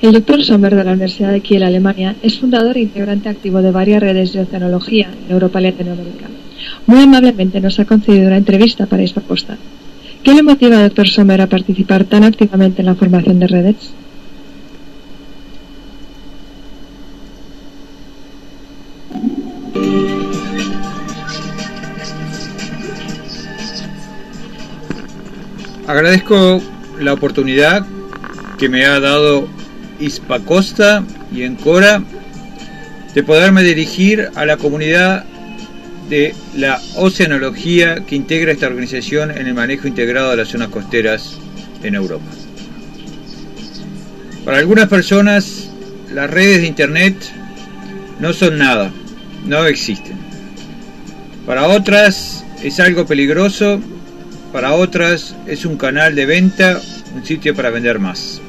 El Dr. Sommer de la Universidad de Kiel, Alemania, es fundador e integrante activo de varias redes de oceanología en Europa y Latinoamérica. Muy amablemente nos ha concedido una entrevista para esta posta. ¿Qué le motiva al Dr. Sommer a participar tan activamente en la formación de redes? Agradezco la oportunidad que me ha dado Ispacosta y Encora de poderme dirigir a la comunidad de la oceanología que integra esta organización en el manejo integrado de las zonas costeras en Europa. Para algunas personas, las redes de Internet no son nada, no existen. Para otras es algo peligroso, para otras es un canal de venta, un sitio para vender más.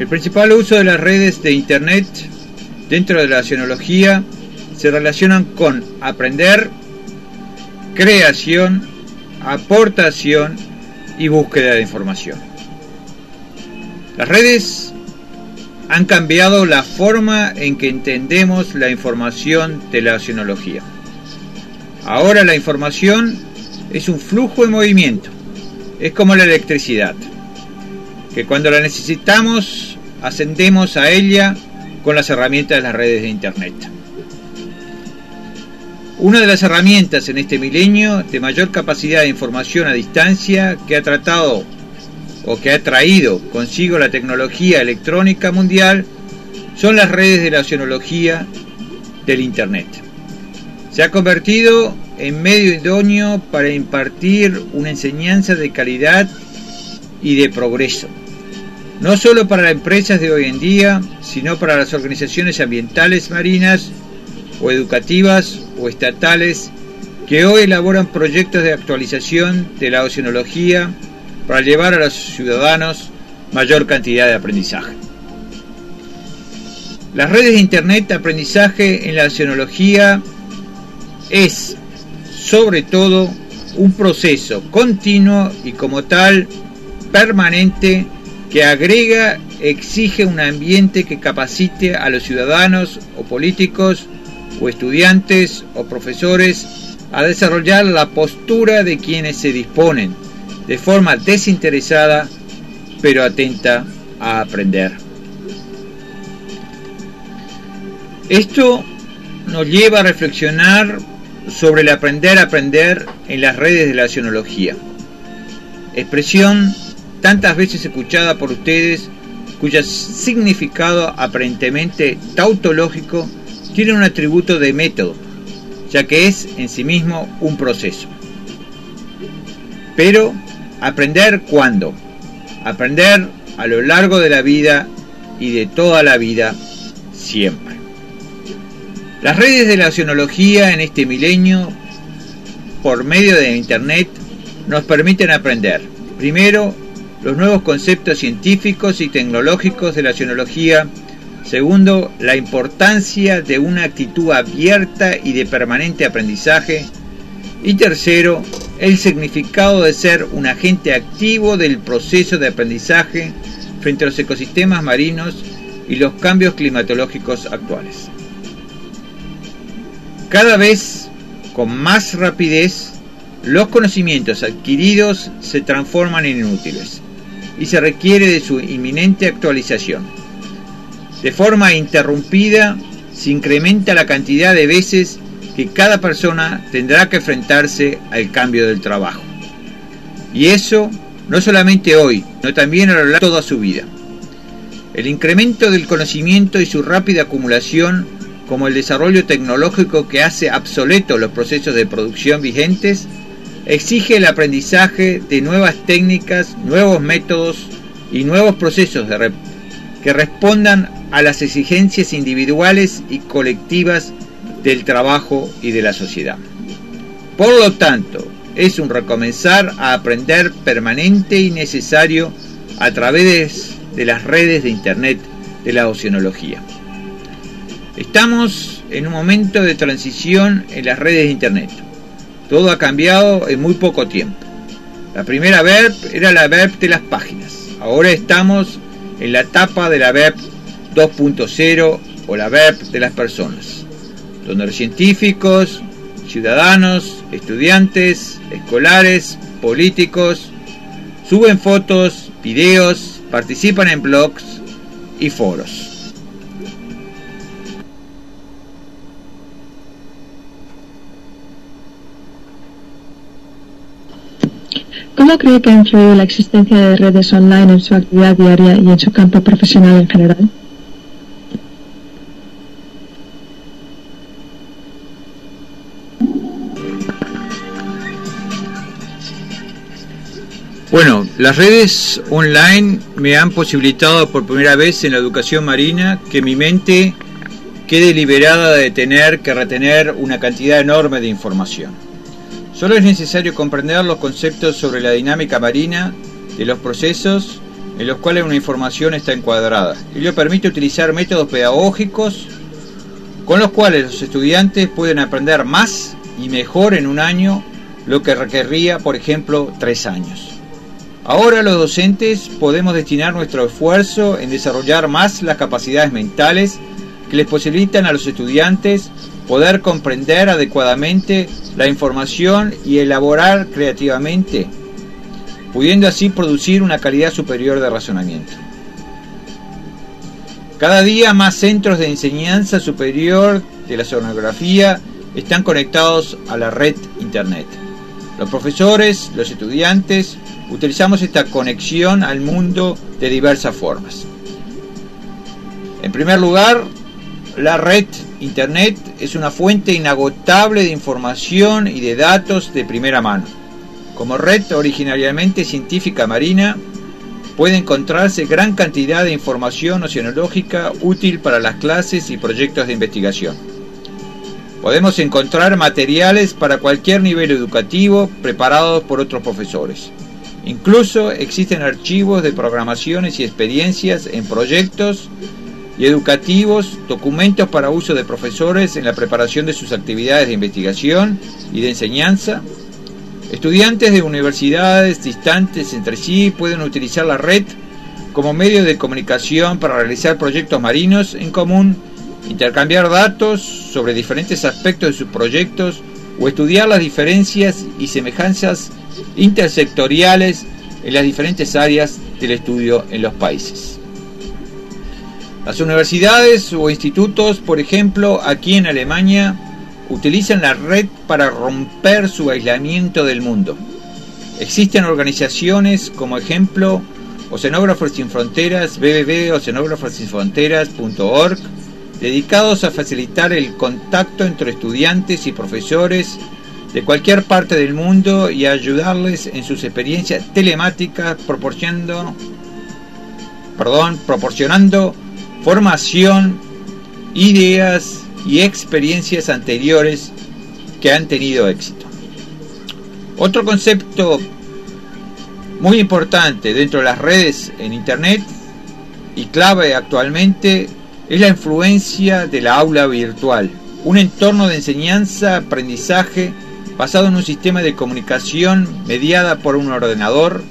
El principal uso de las redes de Internet dentro de la oceanología se relacionan con aprender, creación, aportación y búsqueda de información. Las redes han cambiado la forma en que entendemos la información de la oceanología. Ahora la información es un flujo en movimiento, es como la electricidad que cuando la necesitamos ascendemos a ella con las herramientas de las redes de Internet. Una de las herramientas en este milenio de mayor capacidad de información a distancia que ha tratado o que ha traído consigo la tecnología electrónica mundial son las redes de la oceanología del Internet. Se ha convertido en medio idóneo para impartir una enseñanza de calidad y de progreso no solo para las empresas de hoy en día, sino para las organizaciones ambientales marinas o educativas o estatales que hoy elaboran proyectos de actualización de la oceanología para llevar a los ciudadanos mayor cantidad de aprendizaje. Las redes de Internet de aprendizaje en la oceanología es, sobre todo, un proceso continuo y como tal permanente que agrega, exige un ambiente que capacite a los ciudadanos o políticos o estudiantes o profesores a desarrollar la postura de quienes se disponen de forma desinteresada pero atenta a aprender. Esto nos lleva a reflexionar sobre el aprender a aprender en las redes de la sionología, expresión tantas veces escuchada por ustedes, cuyo significado aparentemente tautológico tiene un atributo de método, ya que es en sí mismo un proceso. Pero, ¿aprender cuándo? Aprender a lo largo de la vida y de toda la vida, siempre. Las redes de la oceanología en este milenio, por medio de Internet, nos permiten aprender, primero, los nuevos conceptos científicos y tecnológicos de la oceanología. Segundo, la importancia de una actitud abierta y de permanente aprendizaje. Y tercero, el significado de ser un agente activo del proceso de aprendizaje frente a los ecosistemas marinos y los cambios climatológicos actuales. Cada vez con más rapidez, los conocimientos adquiridos se transforman en inútiles y se requiere de su inminente actualización. De forma interrumpida se incrementa la cantidad de veces que cada persona tendrá que enfrentarse al cambio del trabajo. Y eso no solamente hoy, sino también a lo largo de toda su vida. El incremento del conocimiento y su rápida acumulación, como el desarrollo tecnológico que hace obsoletos los procesos de producción vigentes, exige el aprendizaje de nuevas técnicas, nuevos métodos y nuevos procesos que respondan a las exigencias individuales y colectivas del trabajo y de la sociedad. Por lo tanto, es un recomenzar a aprender permanente y necesario a través de las redes de Internet de la oceanología. Estamos en un momento de transición en las redes de Internet. Todo ha cambiado en muy poco tiempo. La primera VERP era la VERP de las páginas. Ahora estamos en la etapa de la VERP 2.0 o la VERP de las personas, donde los científicos, ciudadanos, estudiantes, escolares, políticos, suben fotos, videos, participan en blogs y foros. ¿Cómo cree que ha influido la existencia de redes online en su actividad diaria y en su campo profesional en general? Bueno, las redes online me han posibilitado por primera vez en la educación marina que mi mente quede liberada de tener que retener una cantidad enorme de información. Solo es necesario comprender los conceptos sobre la dinámica marina de los procesos en los cuales una información está encuadrada. Ello permite utilizar métodos pedagógicos con los cuales los estudiantes pueden aprender más y mejor en un año lo que requerría, por ejemplo, tres años. Ahora los docentes podemos destinar nuestro esfuerzo en desarrollar más las capacidades mentales que les posibilitan a los estudiantes poder comprender adecuadamente la información y elaborar creativamente, pudiendo así producir una calidad superior de razonamiento. Cada día más centros de enseñanza superior de la sonografía están conectados a la red Internet. Los profesores, los estudiantes, utilizamos esta conexión al mundo de diversas formas. En primer lugar, la red Internet es una fuente inagotable de información y de datos de primera mano. Como red originariamente científica marina, puede encontrarse gran cantidad de información oceanológica útil para las clases y proyectos de investigación. Podemos encontrar materiales para cualquier nivel educativo preparados por otros profesores. Incluso existen archivos de programaciones y experiencias en proyectos y educativos, documentos para uso de profesores en la preparación de sus actividades de investigación y de enseñanza. Estudiantes de universidades distantes entre sí pueden utilizar la red como medio de comunicación para realizar proyectos marinos en común, intercambiar datos sobre diferentes aspectos de sus proyectos o estudiar las diferencias y semejanzas intersectoriales en las diferentes áreas del estudio en los países. Las universidades o institutos, por ejemplo, aquí en Alemania, utilizan la red para romper su aislamiento del mundo. Existen organizaciones como ejemplo Oceanógrafos Sin Fronteras, www.oceanógrafosinfronteras.org, dedicados a facilitar el contacto entre estudiantes y profesores de cualquier parte del mundo y a ayudarles en sus experiencias telemáticas proporcionando, perdón, proporcionando formación, ideas y experiencias anteriores que han tenido éxito. Otro concepto muy importante dentro de las redes en Internet y clave actualmente es la influencia de la aula virtual, un entorno de enseñanza-aprendizaje basado en un sistema de comunicación mediada por un ordenador,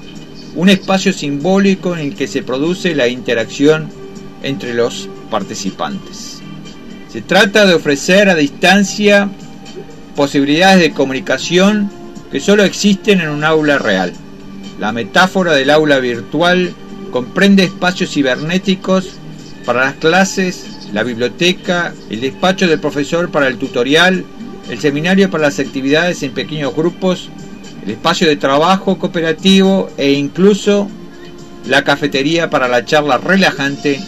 un espacio simbólico en el que se produce la interacción entre los participantes. Se trata de ofrecer a distancia posibilidades de comunicación que solo existen en un aula real. La metáfora del aula virtual comprende espacios cibernéticos para las clases, la biblioteca, el despacho del profesor para el tutorial, el seminario para las actividades en pequeños grupos, el espacio de trabajo cooperativo e incluso la cafetería para la charla relajante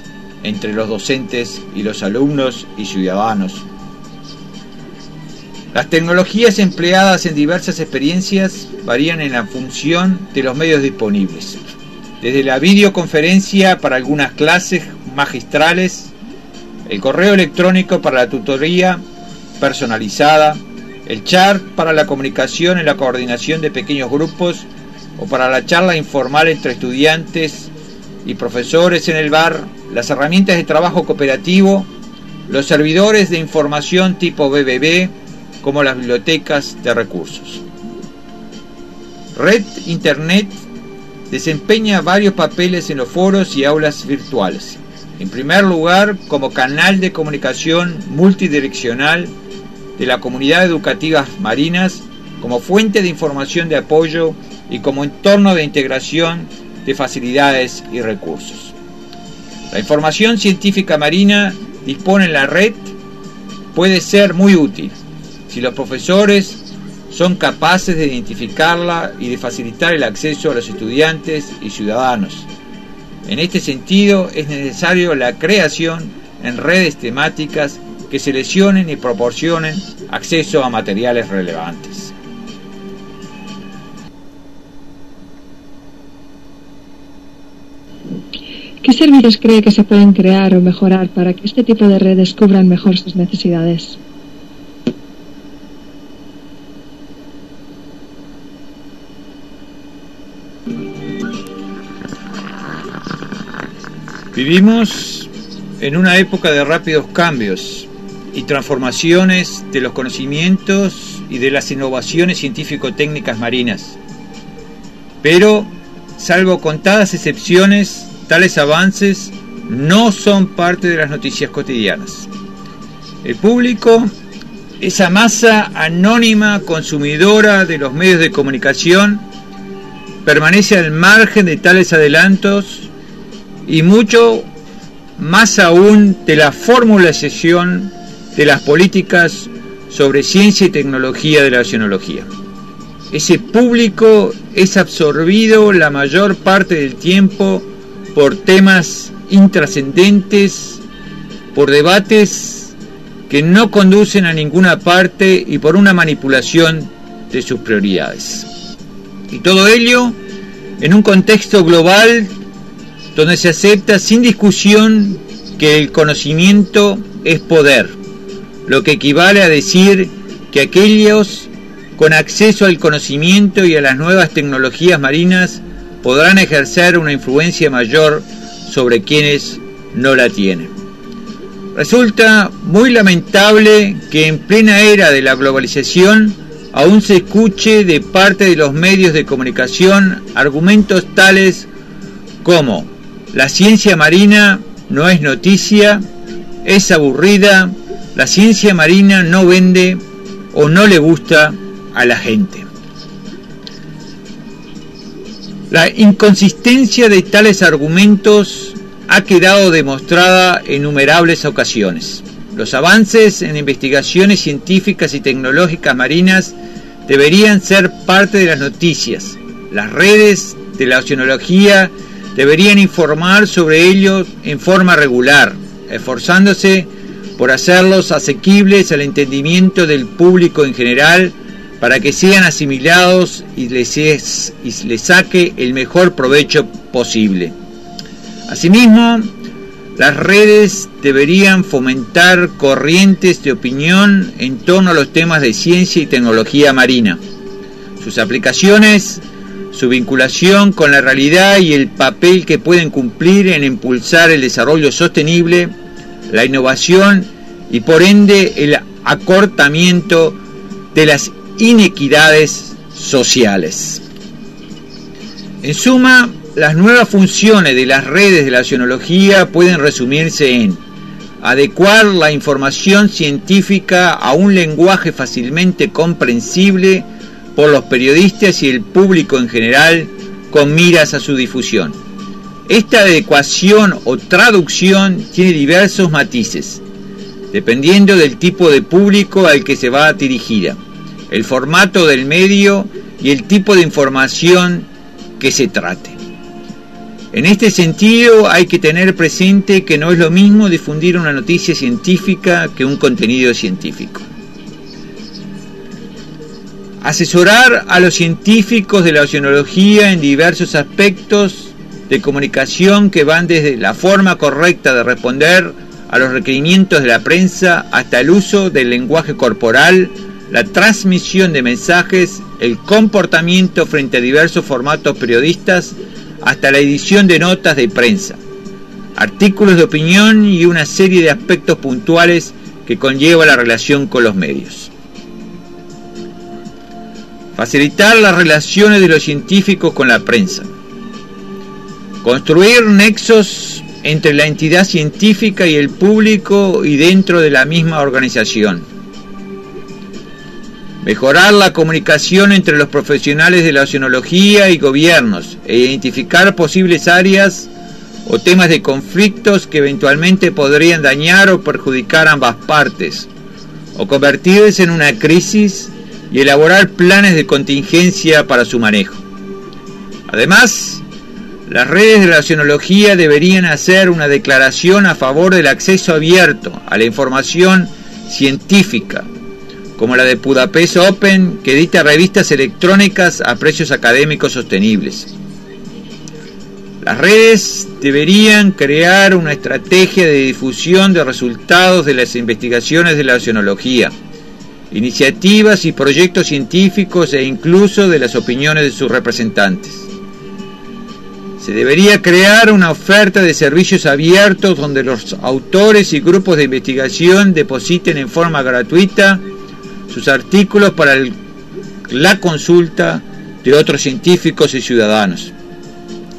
entre los docentes y los alumnos y ciudadanos. Las tecnologías empleadas en diversas experiencias varían en la función de los medios disponibles. Desde la videoconferencia para algunas clases magistrales, el correo electrónico para la tutoría personalizada, el chat para la comunicación y la coordinación de pequeños grupos o para la charla informal entre estudiantes y profesores en el bar, las herramientas de trabajo cooperativo, los servidores de información tipo BBB, como las bibliotecas de recursos. Red Internet desempeña varios papeles en los foros y aulas virtuales. En primer lugar, como canal de comunicación multidireccional de la comunidad educativa marinas, como fuente de información de apoyo y como entorno de integración de facilidades y recursos. La información científica marina dispone en la red puede ser muy útil si los profesores son capaces de identificarla y de facilitar el acceso a los estudiantes y ciudadanos. En este sentido es necesario la creación en redes temáticas que seleccionen y proporcionen acceso a materiales relevantes. ¿Qué servicios cree que se pueden crear o mejorar para que este tipo de redes cubran mejor sus necesidades? Vivimos en una época de rápidos cambios y transformaciones de los conocimientos y de las innovaciones científico-técnicas marinas. Pero, salvo contadas excepciones, tales avances no son parte de las noticias cotidianas. El público, esa masa anónima consumidora de los medios de comunicación, permanece al margen de tales adelantos y mucho más aún de la formulación de las políticas sobre ciencia y tecnología de la oceanología. Ese público es absorbido la mayor parte del tiempo por temas intrascendentes, por debates que no conducen a ninguna parte y por una manipulación de sus prioridades. Y todo ello en un contexto global donde se acepta sin discusión que el conocimiento es poder, lo que equivale a decir que aquellos con acceso al conocimiento y a las nuevas tecnologías marinas podrán ejercer una influencia mayor sobre quienes no la tienen. Resulta muy lamentable que en plena era de la globalización aún se escuche de parte de los medios de comunicación argumentos tales como la ciencia marina no es noticia, es aburrida, la ciencia marina no vende o no le gusta a la gente. La inconsistencia de tales argumentos ha quedado demostrada en innumerables ocasiones. Los avances en investigaciones científicas y tecnológicas marinas deberían ser parte de las noticias. Las redes de la oceanología deberían informar sobre ellos en forma regular, esforzándose por hacerlos asequibles al entendimiento del público en general para que sean asimilados y les, y les saque el mejor provecho posible. Asimismo, las redes deberían fomentar corrientes de opinión en torno a los temas de ciencia y tecnología marina. Sus aplicaciones su vinculación con la realidad y el papel que pueden cumplir en impulsar el desarrollo sostenible, la innovación y por ende el acortamiento de las inequidades sociales. En suma, las nuevas funciones de las redes de la oceanología pueden resumirse en adecuar la información científica a un lenguaje fácilmente comprensible por los periodistas y el público en general con miras a su difusión. Esta adecuación o traducción tiene diversos matices, dependiendo del tipo de público al que se va dirigida, el formato del medio y el tipo de información que se trate. En este sentido hay que tener presente que no es lo mismo difundir una noticia científica que un contenido científico. Asesorar a los científicos de la oceanología en diversos aspectos de comunicación que van desde la forma correcta de responder a los requerimientos de la prensa hasta el uso del lenguaje corporal, la transmisión de mensajes, el comportamiento frente a diversos formatos periodistas, hasta la edición de notas de prensa, artículos de opinión y una serie de aspectos puntuales que conlleva la relación con los medios. Facilitar las relaciones de los científicos con la prensa. Construir nexos entre la entidad científica y el público y dentro de la misma organización. Mejorar la comunicación entre los profesionales de la oceanología y gobiernos e identificar posibles áreas o temas de conflictos que eventualmente podrían dañar o perjudicar ambas partes, o convertirse en una crisis y elaborar planes de contingencia para su manejo. Además, las redes de la oceanología deberían hacer una declaración a favor del acceso abierto a la información científica, como la de Budapest Open, que edita revistas electrónicas a precios académicos sostenibles. Las redes deberían crear una estrategia de difusión de resultados de las investigaciones de la oceanología, iniciativas y proyectos científicos e incluso de las opiniones de sus representantes. Se debería crear una oferta de servicios abiertos donde los autores y grupos de investigación depositen en forma gratuita sus artículos para la consulta de otros científicos y ciudadanos.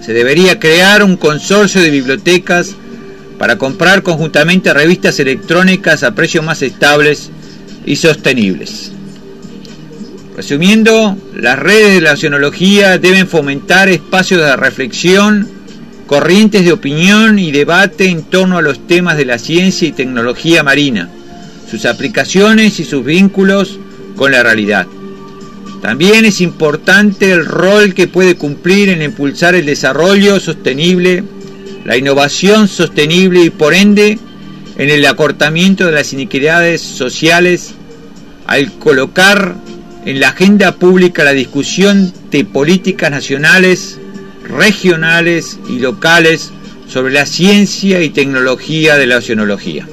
Se debería crear un consorcio de bibliotecas para comprar conjuntamente revistas electrónicas a precios más estables y sostenibles. Resumiendo, las redes de la oceanología deben fomentar espacios de reflexión, corrientes de opinión y debate en torno a los temas de la ciencia y tecnología marina, sus aplicaciones y sus vínculos con la realidad. También es importante el rol que puede cumplir en impulsar el desarrollo sostenible, la innovación sostenible y por ende en el acortamiento de las iniquidades sociales al colocar en la agenda pública la discusión de políticas nacionales, regionales y locales sobre la ciencia y tecnología de la oceanología.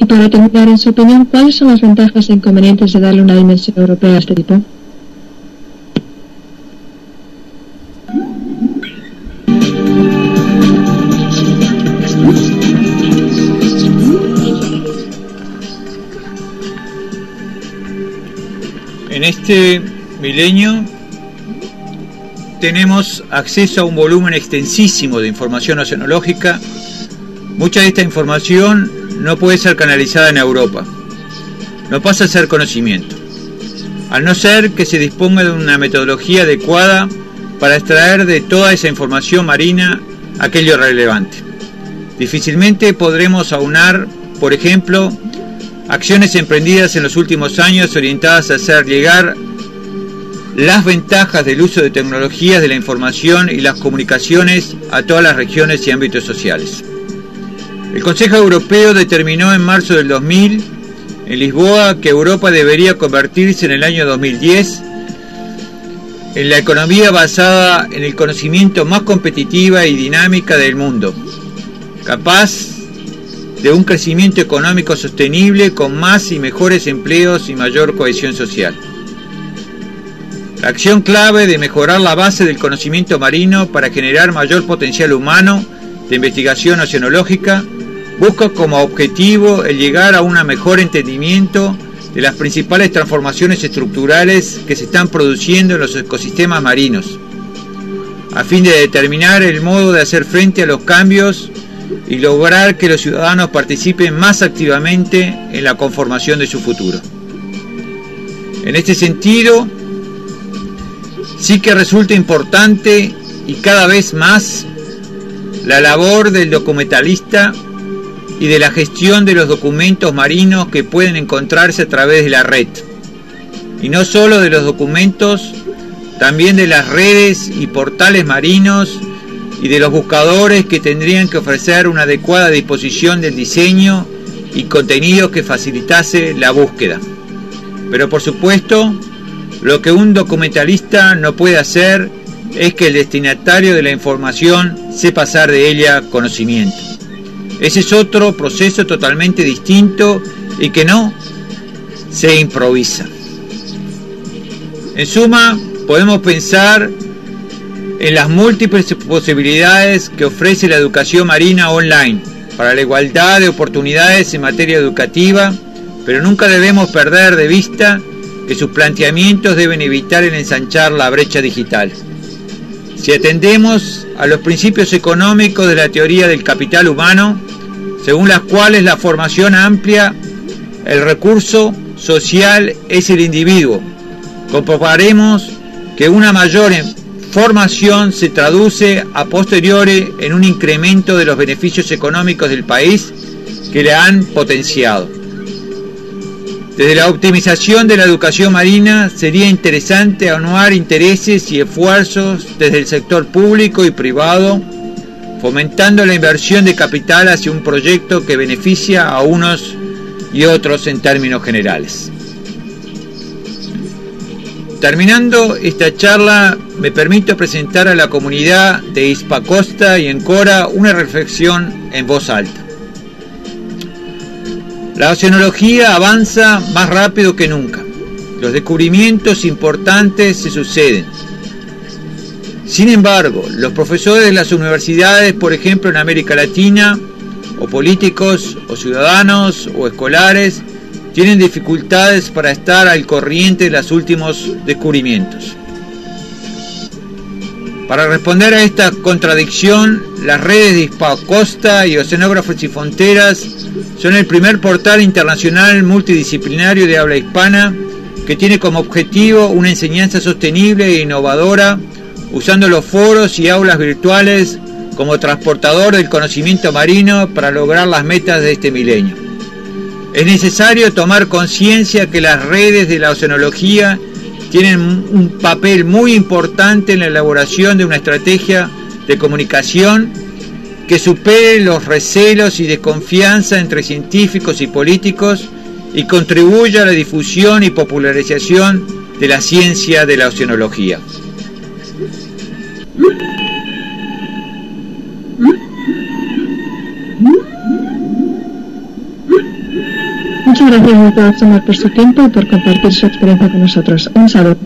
Y para terminar, en su opinión, ¿cuáles son las ventajas e inconvenientes de darle una dimensión europea a este tipo? En este milenio tenemos acceso a un volumen extensísimo de información oceanológica. Mucha de esta información no puede ser canalizada en Europa. No pasa a ser conocimiento. Al no ser que se disponga de una metodología adecuada para extraer de toda esa información marina aquello relevante. Difícilmente podremos aunar, por ejemplo, acciones emprendidas en los últimos años orientadas a hacer llegar las ventajas del uso de tecnologías de la información y las comunicaciones a todas las regiones y ámbitos sociales. El Consejo Europeo determinó en marzo del 2000 en Lisboa que Europa debería convertirse en el año 2010 en la economía basada en el conocimiento más competitiva y dinámica del mundo, capaz de un crecimiento económico sostenible con más y mejores empleos y mayor cohesión social. La acción clave de mejorar la base del conocimiento marino para generar mayor potencial humano de investigación oceanológica busca como objetivo el llegar a un mejor entendimiento de las principales transformaciones estructurales que se están produciendo en los ecosistemas marinos, a fin de determinar el modo de hacer frente a los cambios y lograr que los ciudadanos participen más activamente en la conformación de su futuro. En este sentido, sí que resulta importante y cada vez más la labor del documentalista y de la gestión de los documentos marinos que pueden encontrarse a través de la red. Y no solo de los documentos, también de las redes y portales marinos y de los buscadores que tendrían que ofrecer una adecuada disposición del diseño y contenido que facilitase la búsqueda. Pero por supuesto, lo que un documentalista no puede hacer es que el destinatario de la información sepa pasar de ella conocimiento. Ese es otro proceso totalmente distinto y que no se improvisa. En suma, podemos pensar en las múltiples posibilidades que ofrece la educación marina online para la igualdad de oportunidades en materia educativa, pero nunca debemos perder de vista que sus planteamientos deben evitar el ensanchar la brecha digital. Si atendemos a los principios económicos de la teoría del capital humano, según las cuales la formación amplia, el recurso social es el individuo, comprobaremos que una mayor formación se traduce a posteriori en un incremento de los beneficios económicos del país que le han potenciado. Desde la optimización de la educación marina sería interesante anuar intereses y esfuerzos desde el sector público y privado, fomentando la inversión de capital hacia un proyecto que beneficia a unos y otros en términos generales. Terminando esta charla, me permito presentar a la comunidad de Hispacosta y Encora una reflexión en voz alta. La oceanología avanza más rápido que nunca. Los descubrimientos importantes se suceden. Sin embargo, los profesores de las universidades, por ejemplo en América Latina, o políticos, o ciudadanos, o escolares, tienen dificultades para estar al corriente de los últimos descubrimientos. Para responder a esta contradicción, las redes de Hispacosta y Oceanógrafos y Fronteras son el primer portal internacional multidisciplinario de habla hispana que tiene como objetivo una enseñanza sostenible e innovadora usando los foros y aulas virtuales como transportador del conocimiento marino para lograr las metas de este milenio. Es necesario tomar conciencia que las redes de la oceanología tienen un papel muy importante en la elaboración de una estrategia de comunicación que supere los recelos y desconfianza entre científicos y políticos y contribuya a la difusión y popularización de la ciencia de la oceanología. Gracias, doctor Somar, por su tiempo y por compartir su experiencia con nosotros. Un saludo.